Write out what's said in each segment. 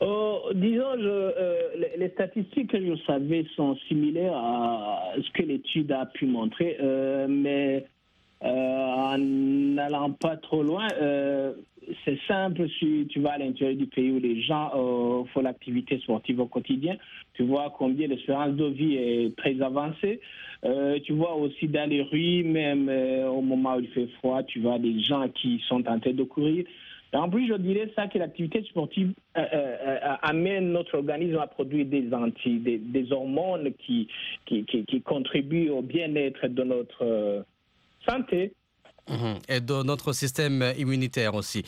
Oh, disons, je, les, statistiques que je savais sont similaires à ce que l'étude a pu montrer, mais en n'allant pas trop loin, c'est simple si tu vas à l'intérieur du pays où les gens euh, font l'activité sportive au quotidien. Tu vois combien l'espérance de vie est très avancée. Euh, tu vois aussi dans les rues, même euh, au moment où il fait froid, tu vois des gens qui sont en train de courir. En plus, je dirais ça que l'activité sportive amène notre organisme à produire des anti, des, hormones qui, qui, qui contribuent au bien-être de notre santé. Mhm. Et de notre système immunitaire aussi.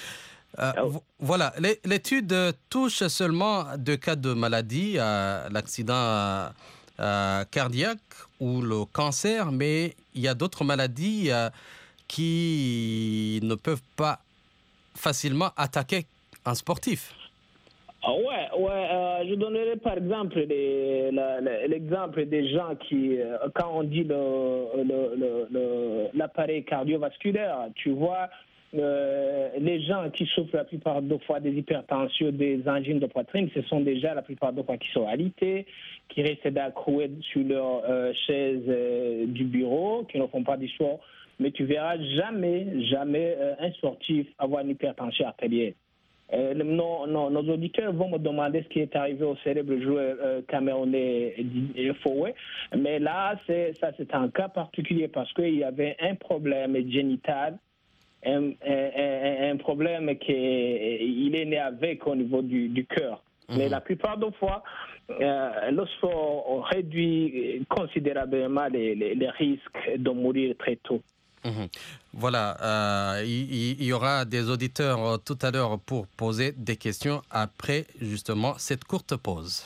Euh, ah voilà, l'étude touche seulement deux cas de maladie, euh, l'accident euh, cardiaque ou le cancer, mais il y a d'autres maladies qui ne peuvent pas facilement attaquer un sportif. Ah ouais, ouais. je donnerai par exemple l'exemple des gens qui, quand on dit l'appareil cardiovasculaire, tu vois, euh, les gens qui souffrent la plupart des fois des hypertensions, des angines de poitrine, ce sont déjà la plupart des fois qui sont alités, qui restent d'accrouer sur leur euh, chaise euh, du bureau, qui ne font pas du sport. Mais tu verras jamais, jamais un sportif avoir une hypertension artérielle. Nos, nos, auditeurs vont me demander ce qui est arrivé au célèbre joueur camerounais Fouet. Mais là, ça c'est un cas particulier parce qu'il y avait un problème génital un, un, un problème qu'il est né avec au niveau du, du cœur. Mhm. Mais la plupart des fois, euh, le sport réduit considérablement les, les, risques de mourir très tôt. Mhm. Voilà, euh, il, y aura des auditeurs euh, tout à l'heure pour poser des questions après justement cette courte pause.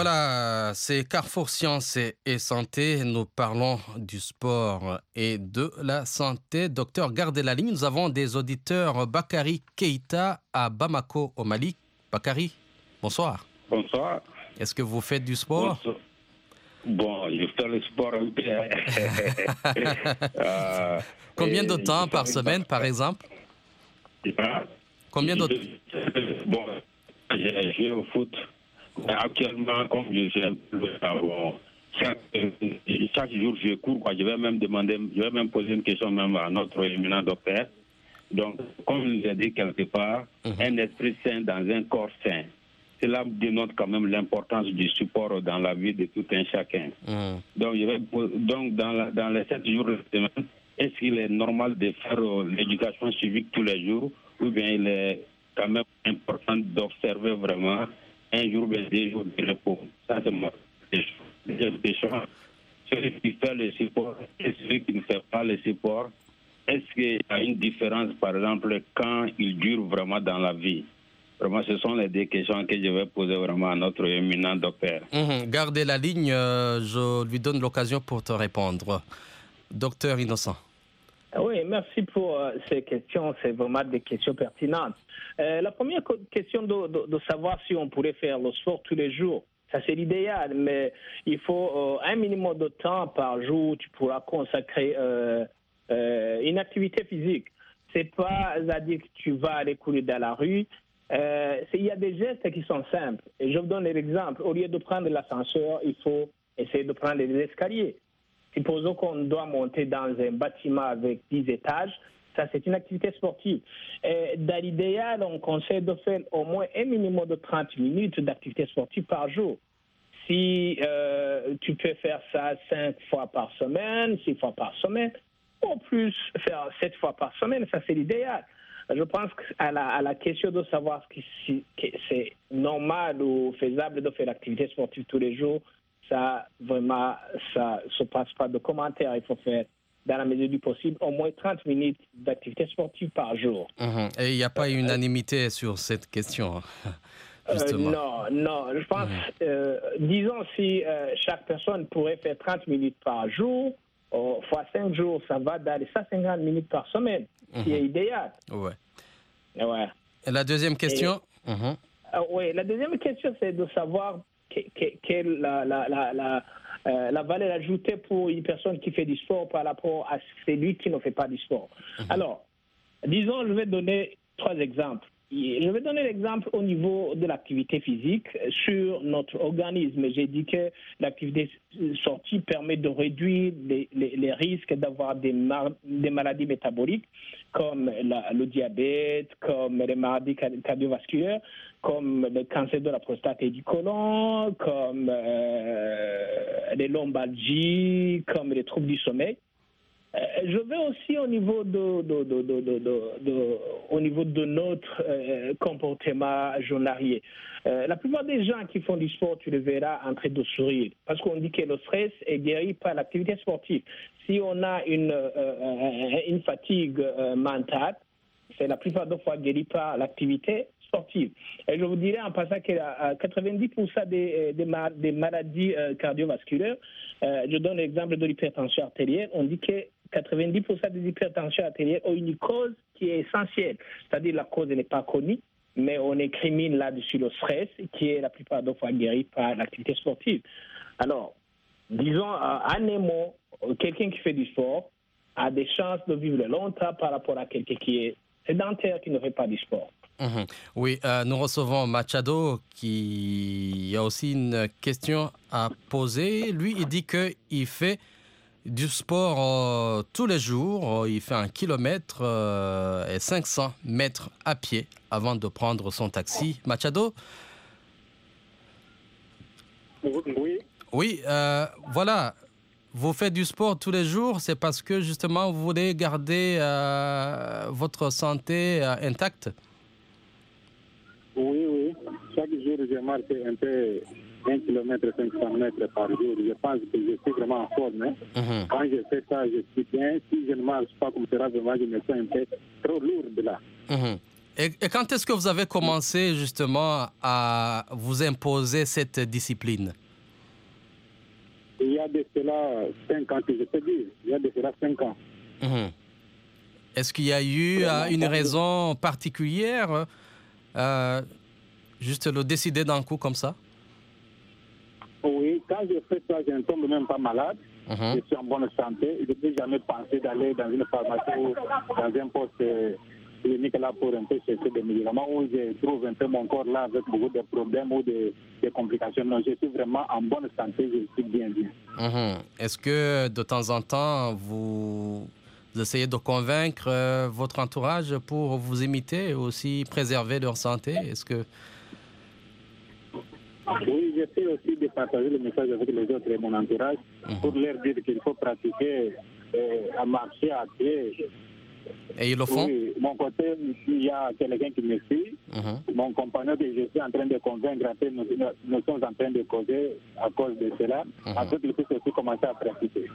Voilà, c'est Carrefour Sciences et Santé. Nous parlons du sport et de la santé. Docteur, gardez la ligne. Nous avons des auditeurs Bakari Keita à Bamako, au Mali. Bakari, bonsoir. Bonsoir. Est-ce que vous faites du sport? Bon, je fais le sport un peu. euh, Combien de temps par semaine, par exemple? Combien de Bon, j'ai joué au foot Actuellement, comme je suis un peu chaque, chaque jour je cours, quoi. je vais même demander, je vais même poser une question même à notre éminent docteur. Donc, comme je l'ai dit quelque part, mhm. un esprit sain dans un corps sain. Cela dénote quand même l'importance du support dans la vie de tout un chacun. Mhm. Donc, je vais, donc dans, dans les sept jours de semaine, est-ce qu'il est normal de faire euh, l'éducation civique tous les jours ou bien il est quand même important d'observer vraiment un jour, ben, deux jours de repos. Ça, c'est question. Celui qui fait le support et celui qui ne fait pas le support, est-ce qu'il y a une différence, par exemple, quand il dure vraiment dans la vie? Vraiment, ce sont les deux questions que je vais poser vraiment à notre éminent docteur. Mhm. gardez la ligne, euh, je lui donne l'occasion pour te répondre. Docteur Innocent. Oui, merci pour euh, ces questions. C'est vraiment des questions pertinentes. Euh, la première question de, savoir si on pourrait faire le sport tous les jours, ça c'est l'idéal, mais il faut euh, un minimum de temps par jour. Tu pourras consacrer une activité physique. C'est pas à dire que tu vas aller courir dans la rue. il y a des gestes qui sont simples. Et je vous donne l'exemple. Au lieu de prendre l'ascenseur, il faut essayer de prendre les escaliers. Supposons qu'on doit monter dans un bâtiment avec 10 étages. Ça, c'est une activité sportive. dans l'idéal, on conseille de faire au moins un minimum de 30 minutes d'activité sportive par jour. Si euh, tu peux faire ça 5 fois par semaine, 6 fois par semaine, ou plus faire 7 fois par semaine, ça c'est l'idéal. Je pense à la, question de savoir si c'est normal ou faisable de faire l'activité sportive tous les jours, ça, vraiment, ça se passe pas de commentaires. Il faut faire, dans la mesure du possible, au moins 30 minutes d'activité sportive par jour. Mhm. Et il n'y a pas une unanimité sur cette question hein, euh, non, non. Je pense, mhm. euh, disons, si euh, chaque personne pourrait faire 30 minutes par jour, fois 5 jours, ça va dans les 150 minutes par semaine, qui est mhm. idéal. Ouais. ouais. Et la deuxième question? Oui, la deuxième question, c'est de savoir quelle la, la, la, la valeur ajoutée pour une personne qui fait du sport par rapport à celui qui ne fait pas du sport. Mhm. Alors, disons, je vais donner trois exemples. Je vais donner l'exemple au niveau de l'activité physique sur notre organisme. J'ai dit que l'activité sortie permet de réduire les, risques d'avoir des, des, maladies métaboliques comme le diabète, comme les maladies cardiovasculaires, comme le cancer de la prostate et du côlon, comme euh, les lombalgies, comme les troubles du sommeil. Euh, je vais aussi au niveau de, au niveau de notre euh, comportement journalier. La plupart des gens qui font du sport, tu le verras en train de sourire, parce qu'on dit que le stress est guéri par l'activité sportive. Si on a une, une fatigue mentale, c'est la plupart des fois guéri par l'activité sportive. Et je vous dirais en passant que 90% des, des, maladies cardiovasculaires, je donne l'exemple de l'hypertension artérielle, on dit que 90% des hypertensions artérielles ont une cause qui est essentielle, c'est-à-dire la cause n'est pas connue, mais on incrimine là-dessus le stress, qui est la plupart des fois guéri par l'activité sportive. Alors, disons, un quelqu'un qui fait du sport a des chances de vivre longtemps par rapport à quelqu'un qui est sédentaire, qui ne fait pas du sport. Mhm. Oui, euh, nous recevons Machado qui a aussi une question à poser. Lui, il dit qu'il fait du sport euh, tous les jours. Euh, il fait un kilomètre euh, et 500 mètres à pied avant de prendre son taxi. Machado? Oui. Oui, voilà. Vous faites du sport tous les jours, c'est parce que justement vous voulez garder votre santé intacte? Oui, oui. Chaque jour, je marche un peu 1 km 500 mètres par jour. Je pense que je suis vraiment en forme. Hein. Mhm. Quand je fais ça, je suis bien. Si je ne marche pas comme ça, je me sens un peu trop lourde là. Mhm. Et, quand est-ce que vous avez commencé justement à vous imposer cette discipline? Il y a de cela 5 ans que je te dis. Il y a de cela 5 ans. Mhm. Est-ce qu'il y a eu euh, une raison particulière euh, Juste le décider d'un coup comme ça? Oui, quand je fais ça, je ne tombe même pas malade. Mhm. Je suis en bonne santé. Je n'ai jamais pensé d'aller dans une pharmacie ou dans un poste clinique là pour un peu chercher des médicaments où je trouve un peu mon corps là avec beaucoup de problèmes ou de, complications. Non, je suis vraiment en bonne santé, je suis bien bien. Mhm. Est-ce que de temps en temps, vous essayez de convaincre euh, votre entourage pour vous imiter et aussi préserver leur santé? Est-ce que oui, j'essaie aussi de partager le message avec les autres et mon entourage mhm. pour leur dire qu'il faut pratiquer euh, à marcher à pied. Et ils le font? Oui, mon côté, il y a quelqu'un qui me suit. Mhm. Mon compagnon que je suis en train de convaincre, nous, nous sommes en train de causer à cause de cela, mm -hmm. afin qu'il puisse aussi commencer à pratiquer.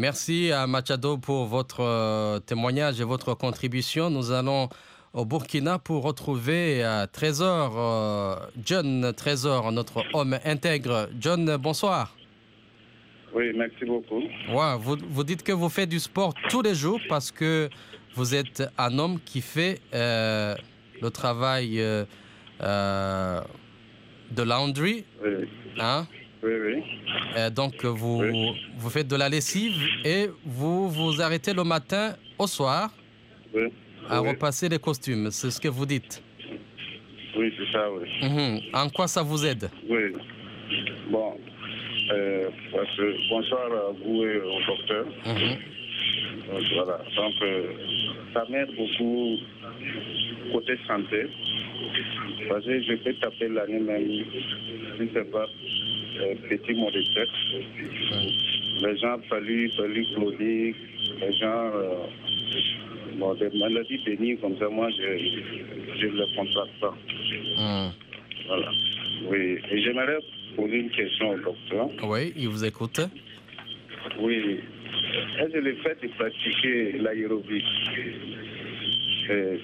Merci à Machado pour votre euh, témoignage et votre contribution. Nous allons au Burkina pour retrouver euh, Trésor, euh, John Trésor, notre homme intègre. John, bonsoir. Oui, merci beaucoup. vous, vous, dites que vous faites du sport tous les jours parce que vous êtes un homme qui fait euh, le travail de laundry. Oui. Hein? Oui, oui. donc, vous, vous faites de la lessive et vous vous arrêtez le matin au soir. Oui à repasser les costumes, c'est ce que vous dites Oui, c'est ça, oui. Mhm. En quoi ça vous aide Oui. Bon, euh, bonsoir à vous et au docteur. Mhm. Donc, voilà. Donc, euh, ça m'aide beaucoup côté santé. Parce que je peux taper l'année même, je ne sais pas, euh, petit mot de. Mhm. Les gens fallu, fallu chronique, les gens Bon, des maladies bénignes comme ça, moi, je ne le contracte pas. Hmm. Voilà. Oui. Et j'aimerais poser une question au docteur. Oui, il vous écoute. Oui. Est-ce que le fait de pratiquer l'aérobie,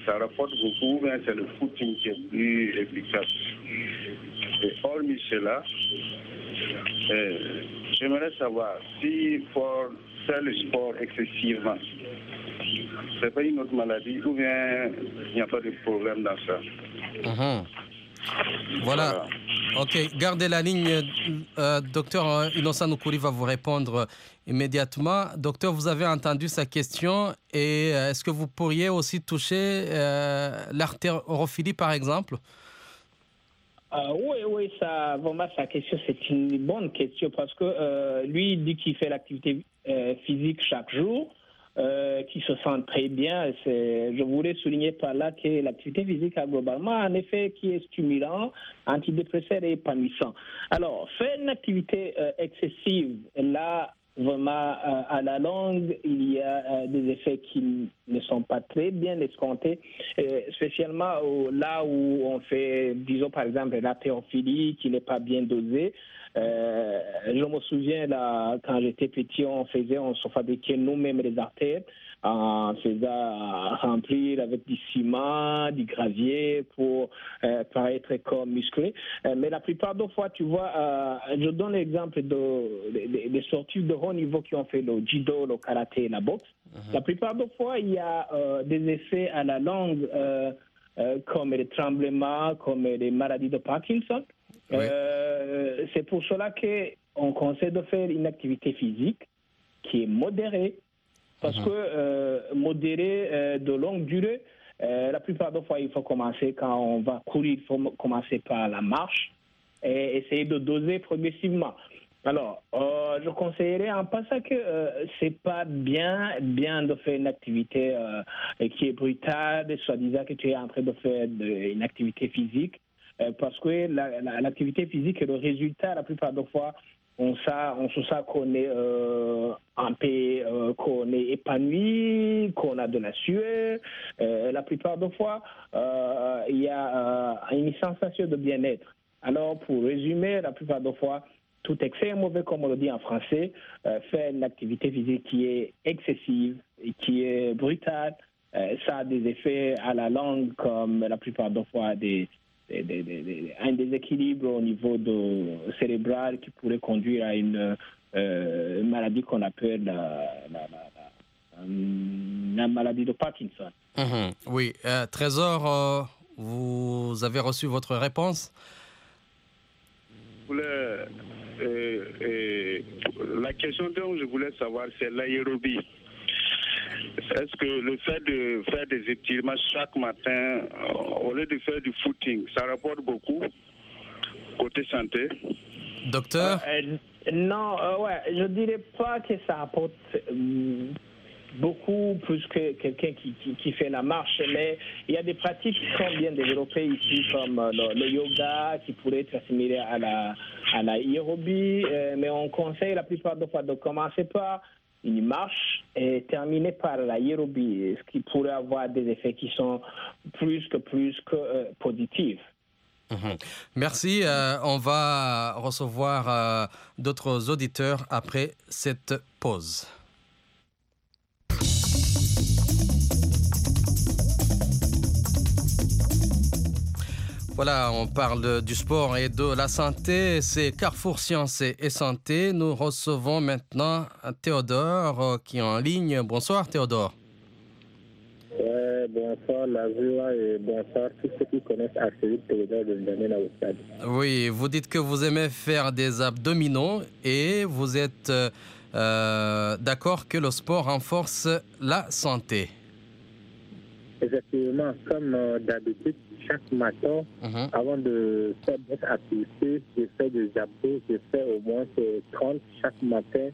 ça rapporte beaucoup, mais c'est le footing qui est plus efficace? Et hormis cela, euh, j'aimerais savoir si pour le sport excessivement, c'est pas une autre maladie ou bien il n'y a pas de problème dans ça. Mhm. Voilà. Ok, gardez la ligne. Euh, docteur Innocent Noukouri va vous répondre immédiatement. Docteur, vous avez entendu sa question et est-ce que vous pourriez aussi toucher l'artérophilie par exemple? Oui, oui, ça, vraiment, sa question, c'est une bonne question parce que lui, il dit qu'il fait l'activité physique chaque jour. Euh, qui se sentent très bien. Je voulais souligner par là que l'activité physique a globalement un effet qui est stimulant, antidépresseur et épanouissant. Alors, faire une activité euh, excessive, là, vraiment, euh, à la longue, il y a des effets qui ne sont pas très bien escomptés, spécialement là où on fait, disons par exemple, la théophilie qui n'est pas bien dosée. Euh, je me souviens, là, quand j'étais petit, on faisait, on se fabriquait nous-mêmes les artères on faisait remplir avec du ciment, du gravier pour euh, paraître comme musclé. Euh, mais la plupart des fois, tu vois, euh, je donne l'exemple de, des sportifs de haut niveau qui ont fait le judo, le karaté et la boxe. Uh-huh. La plupart des fois, il y a des effets à la langue comme les tremblements, comme les maladies de Parkinson. Euh, c'est pour cela qu'on conseille de faire une activité physique qui est modérée, parce mhm. que euh, modérée euh, de longue durée, la plupart des fois, il faut commencer quand on va courir, il faut commencer par la marche et essayer de doser progressivement. Alors, je conseillerais en passant que c'est pas bien, bien de faire une activité qui est brutale, soi-disant que tu es en train de faire une activité physique. Euh, parce que l'activité physique est le résultat, la plupart des fois, on, on se sent qu'on est euh, en paix, euh, qu'on est épanoui, qu'on a de la sueur. la plupart des fois, il y a une sensation de bien-être. Alors, pour résumer, la plupart des fois, tout excès est mauvais, comme on le dit en français. faire une activité physique qui est excessive, et qui est brutale, ça a des effets à la langue, comme la plupart des fois des un déséquilibre au niveau de, cérébral qui pourrait conduire à une, euh, maladie qu'on appelle la, maladie de Parkinson. Mhm. oui, euh, Trésor, euh, vous avez reçu votre réponse? La question dont je voulais savoir, c'est l'aérobie. Est-ce que le fait de faire des étirements chaque matin, euh, au lieu de faire du footing, ça rapporte beaucoup côté santé? Docteur? Euh, euh, Non, ouais, je ne dirais pas que ça apporte beaucoup plus que quelqu'un qui, qui, fait la marche, mais il y a des pratiques qui sont bien développées ici, comme le, yoga, qui pourrait être assimilé à la, à la aérobie, mais on conseille la plupart des fois de commencer par une marche est terminée par l'aérobie, ce qui pourrait avoir des effets qui sont plus que plus que euh, positifs. Mhm. Merci. Euh, on va recevoir euh, d'autres auditeurs après cette pause. Voilà, on parle du sport et de la santé. C'est Carrefour Sciences et Santé. Nous recevons maintenant Théodore euh, qui est en ligne. Bonsoir Théodore. Ouais, bonsoir la et bonsoir tous ceux qui connaissent assez Théodore de au stade. Oui, vous dites que vous aimez faire des abdominaux et vous êtes euh, d'accord que le sport renforce la santé. Effectivement, comme euh, d'habitude, chaque matin, mhm. avant de faire notre activité, je fais des abdos, je fais au moins 30 chaque matin.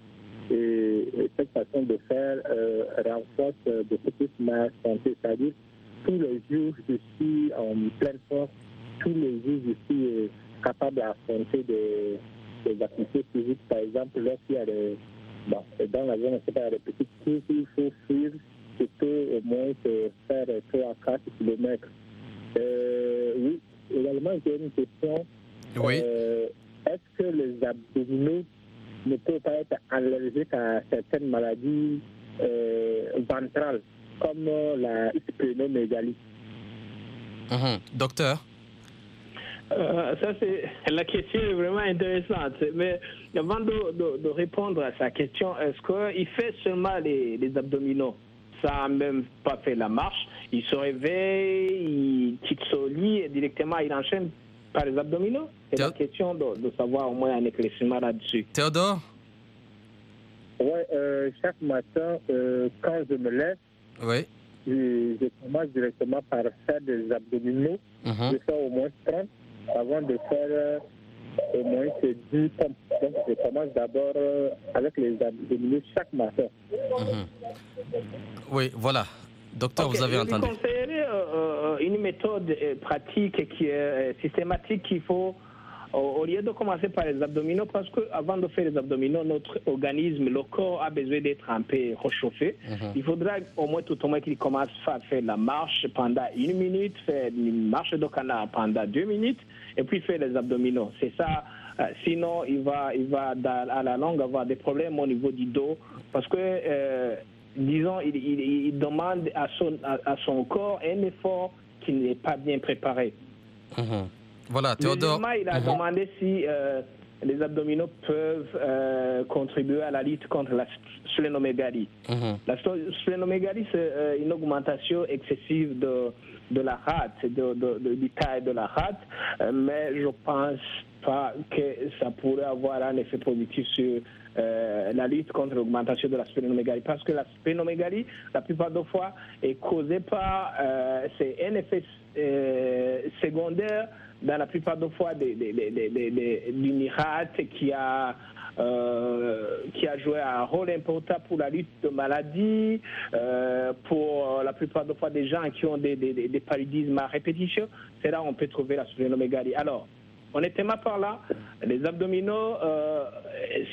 Et, cette façon de faire euh, renforce euh, beaucoup plus ma santé. C'est-à-dire, tous les jours, je suis en pleine force. Tous les jours, je suis euh, capable d'affronter des, des, activités physiques. Par exemple, lorsqu'il y a des. Bon, dans la zone, il y a des petites courses qu'il faut suivre. Je peux au moins faire 3 à 4 km. Euh, oui, également, j'ai une question. Oui. Euh, est-ce que les abdominaux ne peuvent pas être allergiques à certaines maladies euh, ventrales, comme la splénomégalie uh Docteur? Ça, c'est la question est vraiment intéressante. Mais avant de, de, répondre à sa question, est-ce qu'il fait seulement les, les abdominaux? Ça n'a même pas fait la marche il se réveille, il quitte son lit et directement il enchaîne par les abdominaux C'est la question de, savoir au moins un éclaircissement là-dessus. Théodore? Oui, euh, chaque matin, euh, quand je me lève, oui. je, commence directement par faire des abdominaux. Mhm. Je fais au moins 30 avant de faire euh, au moins 10 pompes. Donc, je commence d'abord avec les abdominaux chaque matin. Mhm. Oui, voilà. Docteur, vous avez entendu. Je conseillerais euh, une méthode euh, pratique qui est euh, systématique qu'il faut au lieu de commencer par les abdominaux, parce qu'avant de faire les abdominaux, notre organisme, le corps a besoin d'être un peu réchauffé. Mhm. Il faudra au moins tout au moins qu'il commence à faire la marche pendant une minute, faire une marche de canard pendant deux minutes, et puis faire les abdominaux. C'est ça. sinon, il va, il va à la longue avoir des problèmes au niveau du dos, parce que disons, il, demande à son, à, son corps un effort qui n'est pas bien préparé. Mhm. Voilà, Théodore. il a mhm. demandé si euh, les abdominaux peuvent euh, contribuer à la lutte contre la splénomégalie. Mhm. La splénomégalie, c'est euh, une augmentation excessive de, de la rate, de, de, du taille de la rate, mais je pense pas que ça pourrait avoir un effet positif sur euh, la lutte contre l'augmentation de la splénomégalie. Parce que la splénomégalie, la plupart des fois, est causée par, euh, c'est un effet euh, secondaire dans la plupart des fois d'une rate qui a qui a joué un rôle important pour la lutte de maladies, pour la plupart des fois des gens qui ont des, des, paludismes à répétition. C'est là où on peut trouver la splénomégalie. Alors, honnêtement par là, les abdominaux, euh,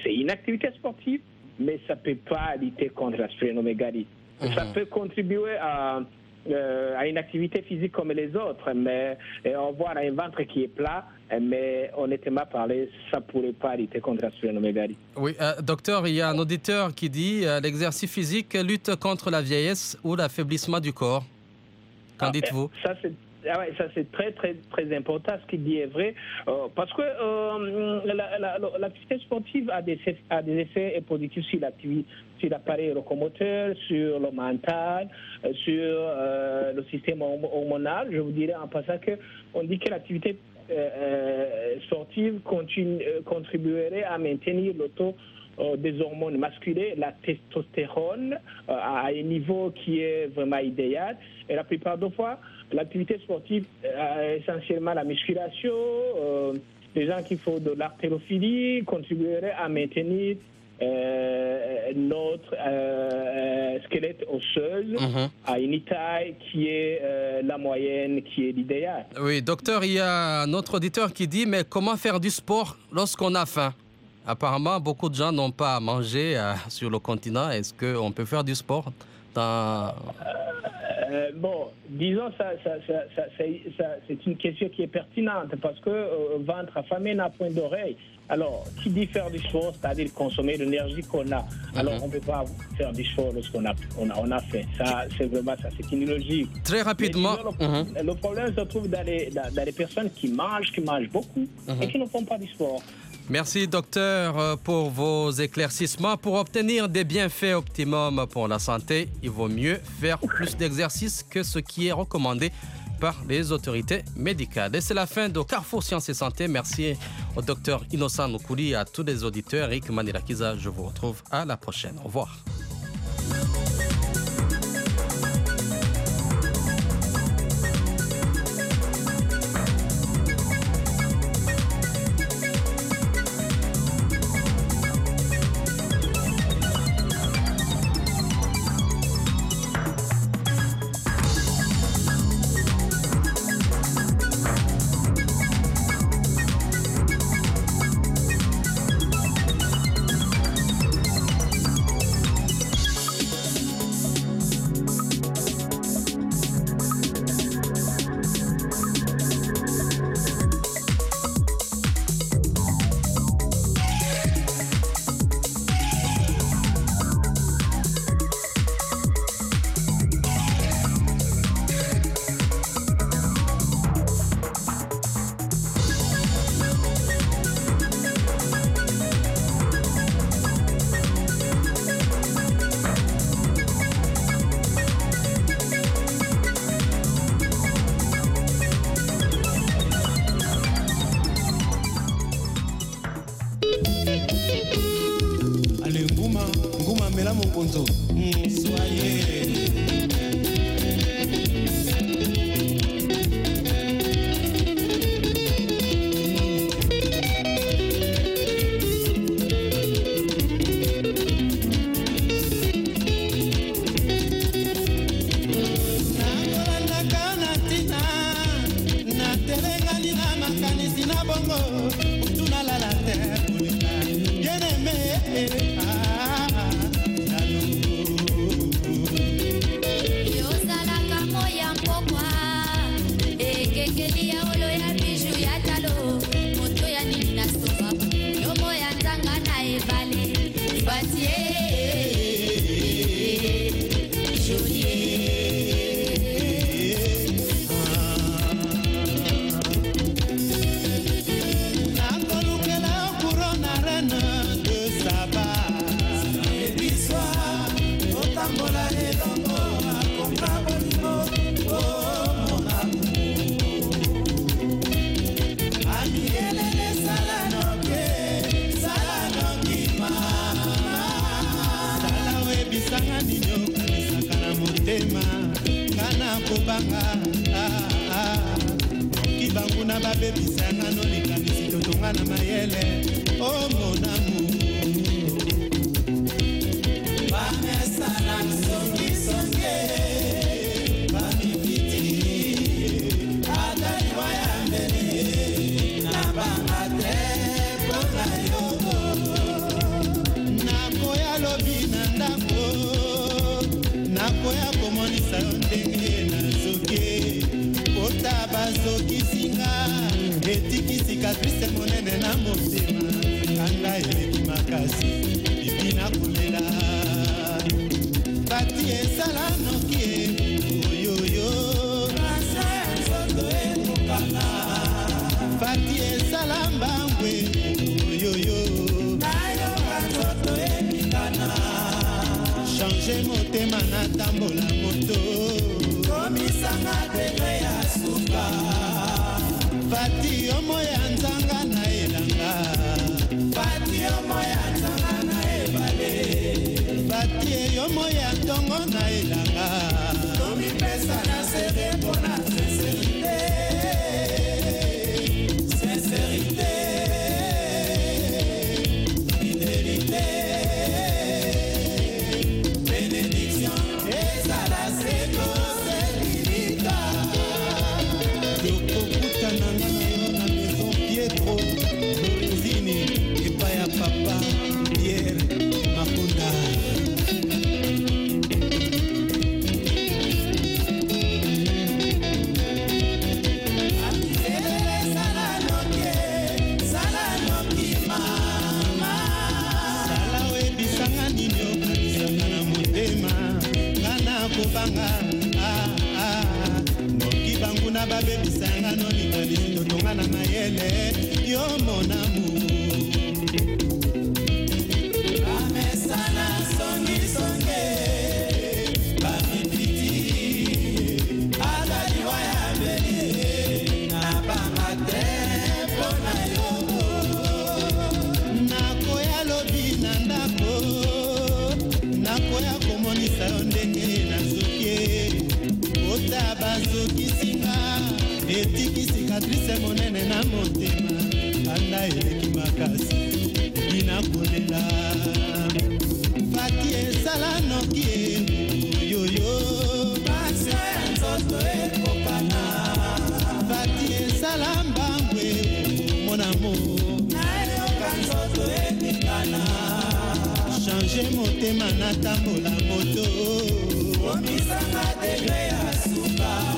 c'est une activité sportive, mais ça ne peut pas lutter contre la splénomégalie. Mhm. Ça peut contribuer à, euh, à, une activité physique comme les autres, mais on voit un ventre qui est plat, mais honnêtement parlé, ça ne pourrait pas lutter contre la splénomégalie. Oui, euh, docteur, il y a un auditeur qui dit l'exercice physique lutte contre la vieillesse ou l'affaiblissement du corps. Qu'en ah, dites-vous Ça, c'est ah ouais, ça c'est très très très important ce qu'il dit est vrai euh, parce que euh, l'activité sportive a des, a des effets positifs sur sur l'appareil locomoteur, sur le mental, euh, sur le système hormonal. Je vous dirais en passant que on dit que l'activité sportive continue, contribuerait à maintenir le taux des hormones masculines, la testostérone, à un niveau qui est vraiment idéal. Et la plupart des fois, L'activité sportive, euh, essentiellement la musculation, euh, les gens qui font de l'artérophilie contribueraient à maintenir euh, notre squelette osseuse mhm. à une taille qui est la moyenne, qui est l'idéal. Oui, docteur, il y a un autre auditeur qui dit, mais comment faire du sport lorsqu'on a faim? Apparemment, beaucoup de gens n'ont pas à manger sur le continent. Est-ce qu'on peut faire du sport dans... Euh, bon, disons, ça, ça, c'est une question qui est pertinente parce que euh, ventre affamé n'a point d'oreille. Alors, qui dit faire du sport, c'est-à-dire consommer l'énergie qu'on a. Alors, mhm. on ne peut pas faire du sport lorsqu'on a, on a, on a fait. Ça, c'est vraiment ça, c'est une logique. Très rapidement. Mhm. le, problème se trouve dans les, dans, les, personnes qui mangent, qui mangent beaucoup et mhm. qui ne font pas du sport. Merci, docteur, euh, pour vos éclaircissements. Pour obtenir des bienfaits optimums pour la santé, il vaut mieux faire plus d'exercice que ce qui est recommandé par les autorités médicales. Et c'est la fin de Carrefour Sciences et Santé. Merci au docteur Innocent Nukuli à tous les auditeurs. Eric Manirakiza, je vous retrouve à la prochaine. Au revoir. azokisinga etikisi katrice monene na motema. Kanga eleki makasi. yo mon amour change motema natambola moto. Obisanga degre ya suka